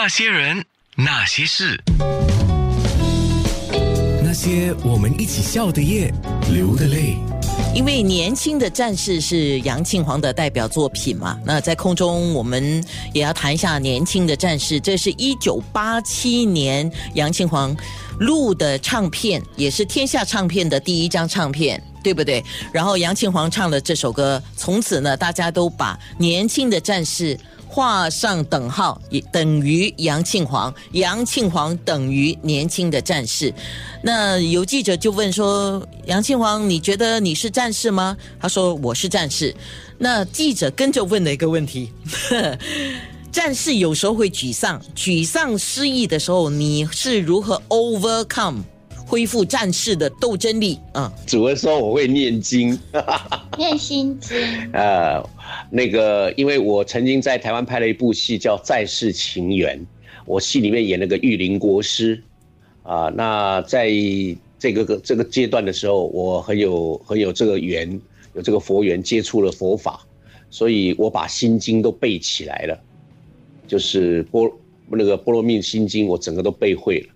那些人，那些事，那些我们一起笑的夜，流的泪。因为年轻的战士是杨庆煌的代表作品嘛，那在空中我们也要谈一下年轻的战士。这是一九八七年杨庆煌录的唱片，也是天下唱片的第一张唱片，对不对？然后杨庆煌唱了这首歌，从此呢，大家都把年轻的战士。画上等号，也等于杨庆煌。杨庆煌等于年轻的战士。那有记者就问说：“杨庆煌，你觉得你是战士吗？”他说：“我是战士。”那记者跟着问了一个问题：“ 战士有时候会沮丧，沮丧失意的时候，你是如何 overcome 恢复战士的斗争力？”啊，主人说我会念经，念心经。呃。那个，因为我曾经在台湾拍了一部戏叫《再世情缘》，我戏里面演了个玉林国师，啊，那在这个个这个阶段的时候，我很有很有这个缘，有这个佛缘，接触了佛法，所以我把心经都背起来了，就是波那个波罗蜜心经，我整个都背会了。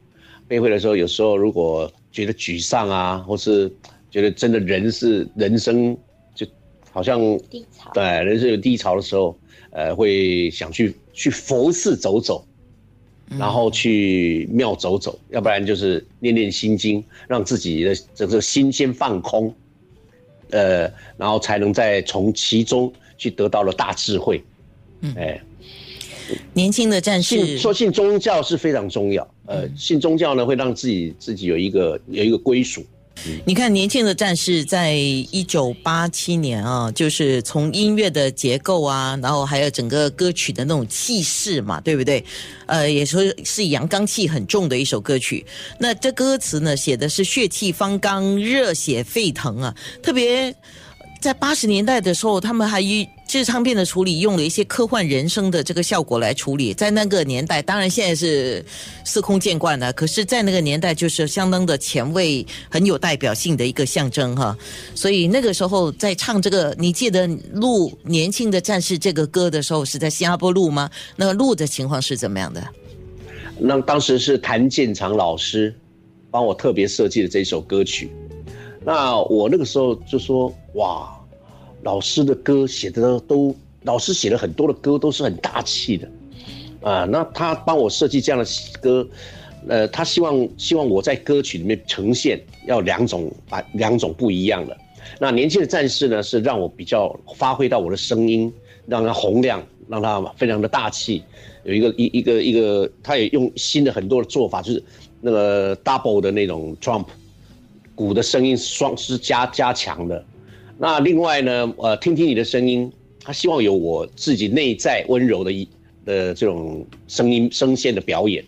背会的时候，有时候如果觉得沮丧啊，或是觉得真的人是人生就。好像低潮，对，人生有低潮的时候，呃，会想去去佛寺走走，然后去庙走走，要不然就是念念心经，让自己的整个心先放空，呃，然后才能再从其中去得到了大智慧。嗯，哎，年轻的战士说信宗教是非常重要，呃，信宗教呢会让自己自己有一个有一个归属。你看，年轻的战士在一九八七年啊，就是从音乐的结构啊，然后还有整个歌曲的那种气势嘛，对不对？呃，也说是阳刚气很重的一首歌曲。那这歌词呢，写的是血气方刚、热血沸腾啊，特别。在八十年代的时候，他们还以制唱片的处理用了一些科幻人声的这个效果来处理。在那个年代，当然现在是司空见惯了，可是，在那个年代就是相当的前卫，很有代表性的一个象征哈。所以那个时候在唱这个，你记得录《年轻的战士》这个歌的时候，是在新加坡录吗？那个录的情况是怎么样的？那当时是谭健常老师帮我特别设计的这首歌曲。那我那个时候就说哇，老师的歌写的都，老师写了很多的歌都是很大气的，啊，那他帮我设计这样的歌，呃，他希望希望我在歌曲里面呈现要两种把两种不一样的。那年轻的战士呢，是让我比较发挥到我的声音，让它洪亮，让它非常的大气，有一个一一个一个，他也用新的很多的做法，就是那个 double 的那种 trump。鼓的声音双是加加强的，那另外呢，呃，听听你的声音，他希望有我自己内在温柔的一的这种声音声线的表演，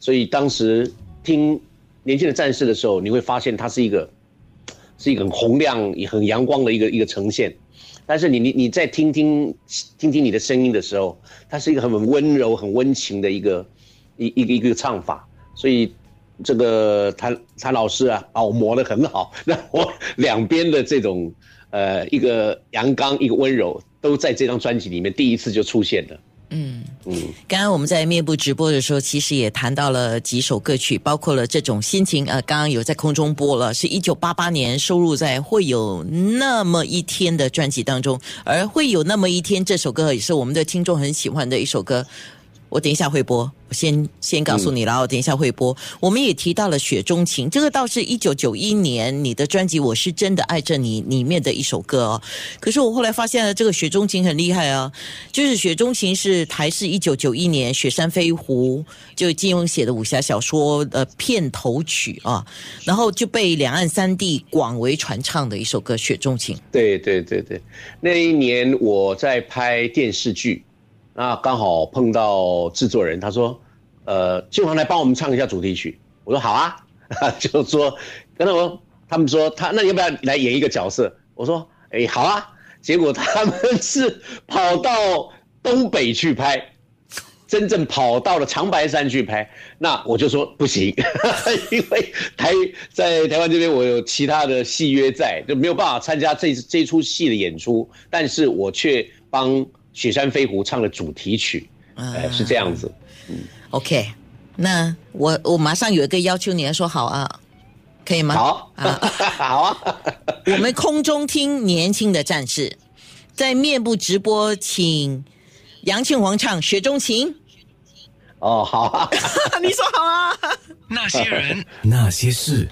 所以当时听年轻的战士的时候，你会发现它是一个是一个很洪亮也很阳光的一个一个呈现，但是你你你在听听听听你的声音的时候，它是一个很温柔很温情的一个一一个一个唱法，所以。这个谭谭老师啊，把我磨得很好，让我两边的这种，呃，一个阳刚，一个温柔，都在这张专辑里面第一次就出现了。嗯嗯，刚刚我们在面部直播的时候，其实也谈到了几首歌曲，包括了这种心情。呃，刚刚有在空中播了，是一九八八年收录在《会有那么一天》的专辑当中，而《会有那么一天》这首歌也是我们的听众很喜欢的一首歌。我等一下会播，我先先告诉你了。我等一下会播。我们也提到了《雪中情》，这个倒是一九九一年你的专辑《我是真的爱着你》里面的一首歌哦。可是我后来发现了，这个《雪中情》很厉害啊，就是《雪中情》是台视一九九一年《雪山飞狐》就金庸写的武侠小说的片头曲啊，然后就被两岸三地广为传唱的一首歌《雪中情》。对对对对，那一年我在拍电视剧。那刚好碰到制作人，他说：“呃，金黄来帮我们唱一下主题曲。”我说：“好啊。”就说跟他们，他们说他那要不要来演一个角色？我说：“哎，好啊。”结果他们是跑到东北去拍，真正跑到了长白山去拍。那我就说不行，因为台在台湾这边我有其他的戏约在，就没有办法参加这这出戏的演出。但是我却帮。雪山飞狐唱的主题曲，哎，是这样子，嗯，OK，那我我马上有一个要求，你要说好啊，可以吗？好啊，好啊，我们空中听年轻的战士，在面部直播，请杨庆煌唱《雪中情哦，好啊。》，你说好啊？那些人，那些事。